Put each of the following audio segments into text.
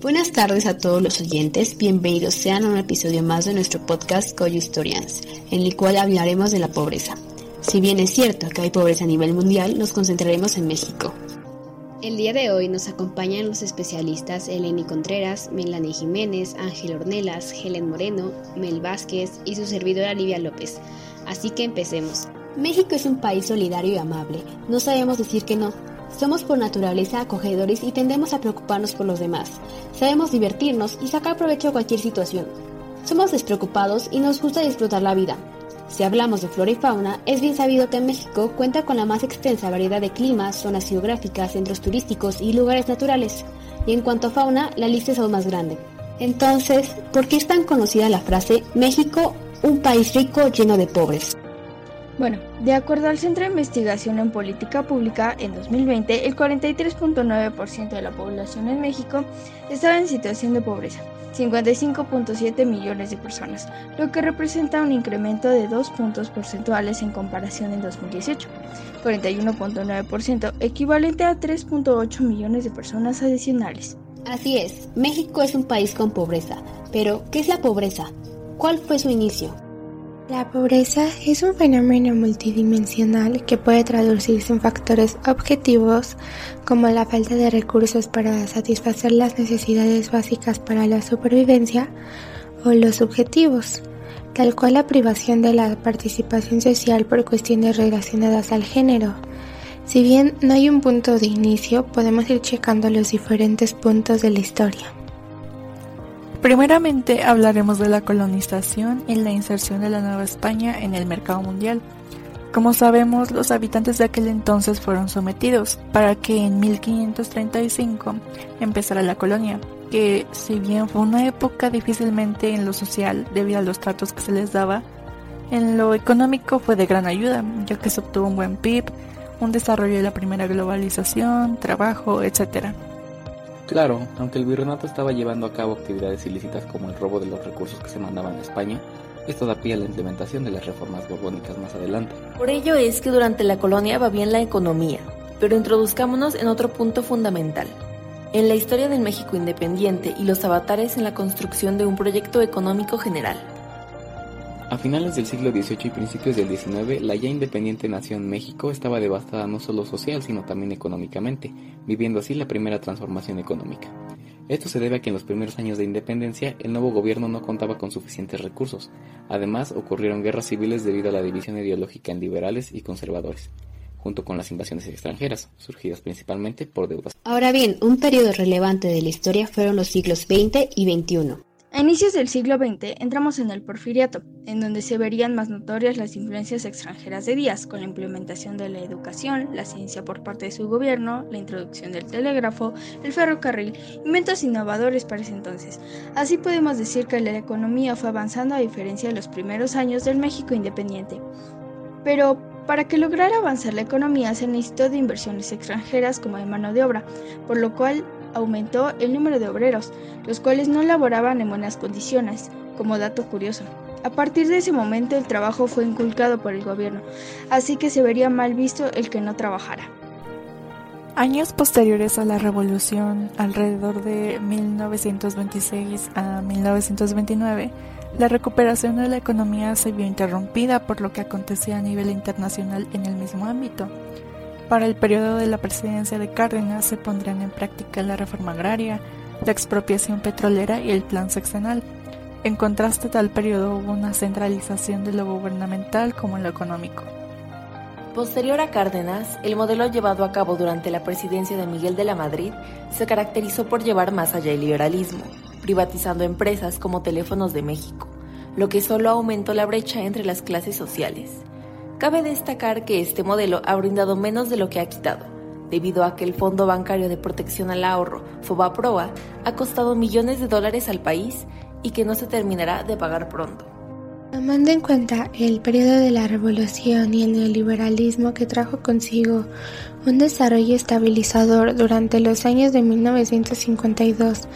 Buenas tardes a todos los oyentes, bienvenidos sean a un episodio más de nuestro podcast Coyo Historians, en el cual hablaremos de la pobreza. Si bien es cierto que hay pobreza a nivel mundial, nos concentraremos en México. El día de hoy nos acompañan los especialistas Eleni Contreras, Melanie Jiménez, Ángel Ornelas, Helen Moreno, Mel Vázquez y su servidora Livia López. Así que empecemos. México es un país solidario y amable, no sabemos decir que no. Somos por naturaleza acogedores y tendemos a preocuparnos por los demás. Sabemos divertirnos y sacar provecho de cualquier situación. Somos despreocupados y nos gusta disfrutar la vida. Si hablamos de flora y fauna, es bien sabido que México cuenta con la más extensa variedad de climas, zonas geográficas, centros turísticos y lugares naturales. Y en cuanto a fauna, la lista es aún más grande. Entonces, ¿por qué es tan conocida la frase México, un país rico lleno de pobres? Bueno, de acuerdo al Centro de Investigación en Política Pública, en 2020 el 43.9% de la población en México estaba en situación de pobreza, 55.7 millones de personas, lo que representa un incremento de 2 puntos porcentuales en comparación en 2018, 41.9% equivalente a 3.8 millones de personas adicionales. Así es, México es un país con pobreza, pero ¿qué es la pobreza? ¿Cuál fue su inicio? La pobreza es un fenómeno multidimensional que puede traducirse en factores objetivos como la falta de recursos para satisfacer las necesidades básicas para la supervivencia o los subjetivos, tal cual la privación de la participación social por cuestiones relacionadas al género. Si bien no hay un punto de inicio, podemos ir checando los diferentes puntos de la historia. Primeramente hablaremos de la colonización y la inserción de la Nueva España en el mercado mundial. Como sabemos, los habitantes de aquel entonces fueron sometidos para que en 1535 empezara la colonia, que si bien fue una época difícilmente en lo social debido a los tratos que se les daba, en lo económico fue de gran ayuda, ya que se obtuvo un buen PIB, un desarrollo de la primera globalización, trabajo, etc. Claro, aunque el virreinato estaba llevando a cabo actividades ilícitas como el robo de los recursos que se mandaban a España, esto da pie a la implementación de las reformas borbónicas más adelante. Por ello es que durante la colonia va bien la economía, pero introduzcámonos en otro punto fundamental, en la historia del México independiente y los avatares en la construcción de un proyecto económico general. A finales del siglo XVIII y principios del XIX, la ya independiente nación México estaba devastada no solo social, sino también económicamente, viviendo así la primera transformación económica. Esto se debe a que en los primeros años de independencia el nuevo gobierno no contaba con suficientes recursos. Además, ocurrieron guerras civiles debido a la división ideológica en liberales y conservadores, junto con las invasiones extranjeras, surgidas principalmente por deudas. Ahora bien, un periodo relevante de la historia fueron los siglos XX y XXI. A inicios del siglo XX entramos en el porfiriato, en donde se verían más notorias las influencias extranjeras de Díaz, con la implementación de la educación, la ciencia por parte de su gobierno, la introducción del telégrafo, el ferrocarril, inventos innovadores para ese entonces. Así podemos decir que la economía fue avanzando a diferencia de los primeros años del México independiente. Pero para que lograra avanzar la economía se necesitó de inversiones extranjeras como de mano de obra, por lo cual aumentó el número de obreros, los cuales no laboraban en buenas condiciones, como dato curioso. A partir de ese momento el trabajo fue inculcado por el gobierno, así que se vería mal visto el que no trabajara. Años posteriores a la revolución, alrededor de 1926 a 1929, la recuperación de la economía se vio interrumpida por lo que acontecía a nivel internacional en el mismo ámbito. Para el periodo de la presidencia de Cárdenas se pondrían en práctica la reforma agraria, la expropiación petrolera y el plan sexenal. En contraste, tal periodo hubo una centralización de lo gubernamental como en lo económico. Posterior a Cárdenas, el modelo llevado a cabo durante la presidencia de Miguel de la Madrid se caracterizó por llevar más allá el liberalismo, privatizando empresas como Teléfonos de México, lo que solo aumentó la brecha entre las clases sociales. Cabe destacar que este modelo ha brindado menos de lo que ha quitado, debido a que el Fondo Bancario de Protección al Ahorro, FOBAPROA, ha costado millones de dólares al país y que no se terminará de pagar pronto. Tomando en cuenta el periodo de la revolución y el neoliberalismo que trajo consigo un desarrollo estabilizador durante los años de 1952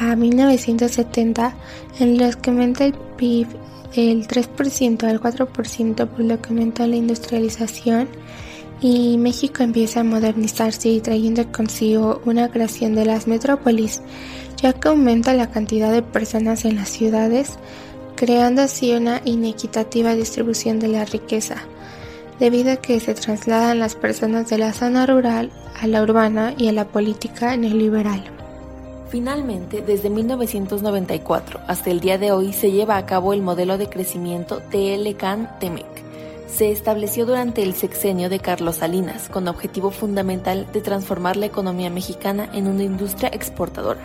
a 1970, en los que aumenta el PIB del 3% al 4% por lo que aumentó la industrialización y México empieza a modernizarse y trayendo consigo una creación de las metrópolis, ya que aumenta la cantidad de personas en las ciudades, creando así una inequitativa distribución de la riqueza, debido a que se trasladan las personas de la zona rural a la urbana y a la política neoliberal. Finalmente, desde 1994 hasta el día de hoy se lleva a cabo el modelo de crecimiento TLCAN-TEMEC. Se estableció durante el sexenio de Carlos Salinas con objetivo fundamental de transformar la economía mexicana en una industria exportadora.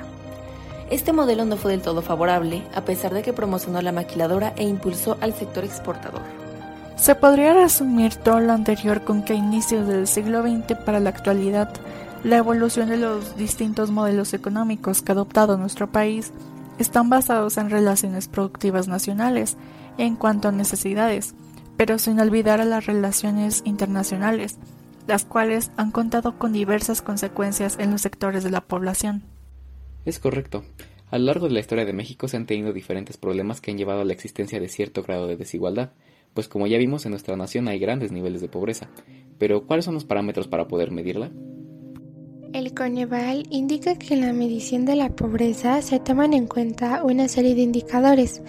Este modelo no fue del todo favorable, a pesar de que promocionó la maquiladora e impulsó al sector exportador. Se podría resumir todo lo anterior con que a inicios del siglo XX para la actualidad la evolución de los distintos modelos económicos que ha adoptado nuestro país están basados en relaciones productivas nacionales en cuanto a necesidades, pero sin olvidar a las relaciones internacionales, las cuales han contado con diversas consecuencias en los sectores de la población. Es correcto. A lo largo de la historia de México se han tenido diferentes problemas que han llevado a la existencia de cierto grado de desigualdad, pues como ya vimos en nuestra nación hay grandes niveles de pobreza. Pero ¿cuáles son los parámetros para poder medirla? El Coneval indica que en la medición de la pobreza se toman en cuenta una serie de indicadores.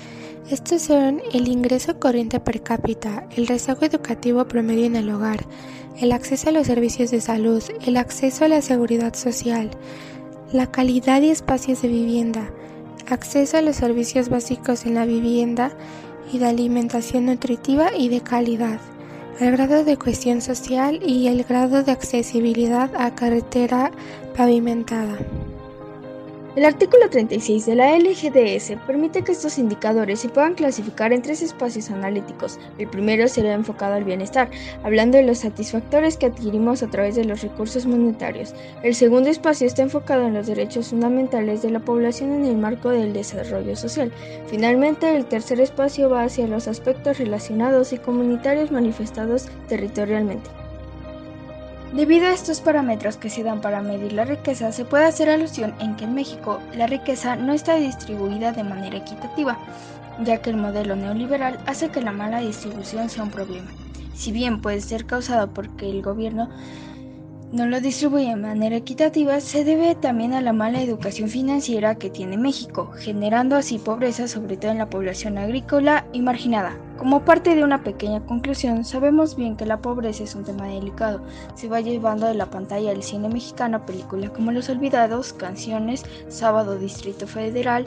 Estos son el ingreso corriente per cápita, el rezago educativo promedio en el hogar, el acceso a los servicios de salud, el acceso a la seguridad social, la calidad y espacios de vivienda, acceso a los servicios básicos en la vivienda y de alimentación nutritiva y de calidad el grado de cohesión social y el grado de accesibilidad a carretera pavimentada. El artículo 36 de la LGDS permite que estos indicadores se puedan clasificar en tres espacios analíticos. El primero será enfocado al bienestar, hablando de los satisfactores que adquirimos a través de los recursos monetarios. El segundo espacio está enfocado en los derechos fundamentales de la población en el marco del desarrollo social. Finalmente, el tercer espacio va hacia los aspectos relacionados y comunitarios manifestados territorialmente. Debido a estos parámetros que se dan para medir la riqueza, se puede hacer alusión en que en México la riqueza no está distribuida de manera equitativa, ya que el modelo neoliberal hace que la mala distribución sea un problema. Si bien puede ser causado porque el gobierno no lo distribuye de manera equitativa se debe también a la mala educación financiera que tiene México, generando así pobreza sobre todo en la población agrícola y marginada. Como parte de una pequeña conclusión, sabemos bien que la pobreza es un tema delicado. Se va llevando de la pantalla del cine mexicano películas como Los Olvidados, canciones, Sábado Distrito Federal,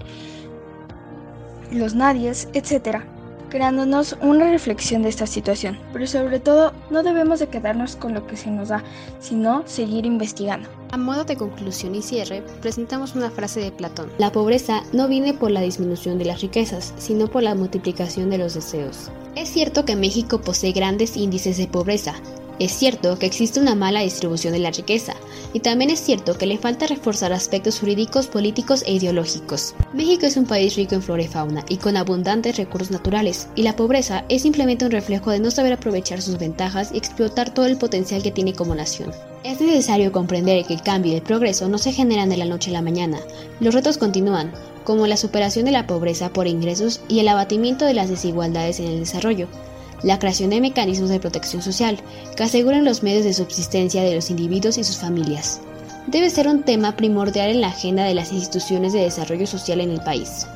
Los Nadies, etc creándonos una reflexión de esta situación, pero sobre todo no debemos de quedarnos con lo que se nos da, sino seguir investigando. A modo de conclusión y cierre, presentamos una frase de Platón. La pobreza no viene por la disminución de las riquezas, sino por la multiplicación de los deseos. Es cierto que México posee grandes índices de pobreza, es cierto que existe una mala distribución de la riqueza, y también es cierto que le falta reforzar aspectos jurídicos, políticos e ideológicos. México es un país rico en flora y fauna y con abundantes recursos naturales, y la pobreza es simplemente un reflejo de no saber aprovechar sus ventajas y explotar todo el potencial que tiene como nación. Es necesario comprender que el cambio y el progreso no se generan de la noche a la mañana. Los retos continúan, como la superación de la pobreza por ingresos y el abatimiento de las desigualdades en el desarrollo la creación de mecanismos de protección social que aseguren los medios de subsistencia de los individuos y sus familias. Debe ser un tema primordial en la agenda de las instituciones de desarrollo social en el país.